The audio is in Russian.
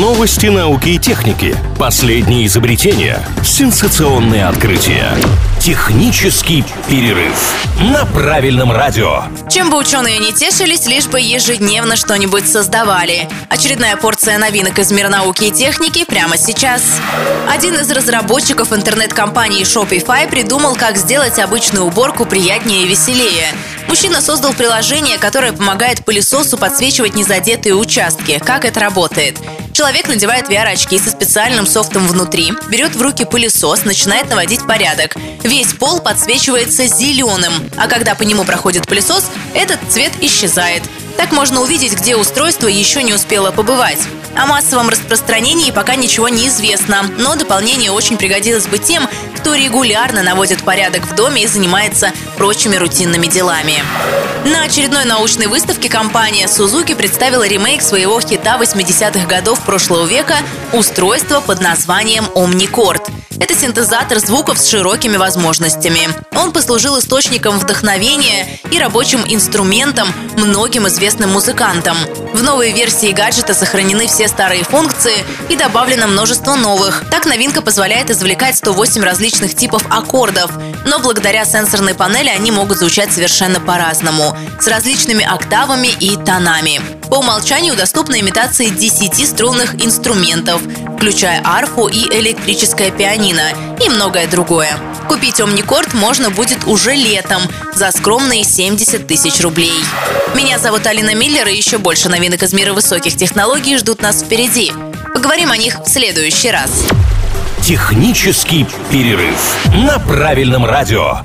Новости науки и техники. Последние изобретения. Сенсационные открытия. Технический перерыв на правильном радио. Чем бы ученые не тешились, лишь бы ежедневно что-нибудь создавали. Очередная порция новинок из мира науки и техники прямо сейчас. Один из разработчиков интернет-компании Shopify придумал, как сделать обычную уборку приятнее и веселее. Мужчина создал приложение, которое помогает пылесосу подсвечивать незадетые участки. Как это работает? Человек надевает VR-очки со специальным софтом внутри, берет в руки пылесос, начинает наводить порядок. Весь пол подсвечивается зеленым, а когда по нему проходит пылесос, этот цвет исчезает. Так можно увидеть, где устройство еще не успело побывать. О массовом распространении пока ничего не известно, но дополнение очень пригодилось бы тем, кто регулярно наводит порядок в доме и занимается прочими рутинными делами. На очередной научной выставке компания Suzuki представила ремейк своего хита 80-х годов прошлого века устройство под названием Omnicord. Это синтезатор звуков с широкими возможностями. Он послужил источником вдохновения и рабочим инструментом многим известным музыкантам. В новой версии гаджета сохранены все старые функции и добавлено множество новых. Так новинка позволяет извлекать 108 различных типов аккордов, но благодаря сенсорной панели они могут звучать совершенно по-разному, с различными октавами и тонами. По умолчанию доступны имитации 10 струнных инструментов, включая арфу и электрическое пианино и многое другое. Купить Omnicord можно будет уже летом за скромные 70 тысяч рублей. Меня зовут Алина Миллер, и еще больше новинок из мира высоких технологий ждут нас впереди. Поговорим о них в следующий раз. Технический перерыв на правильном радио.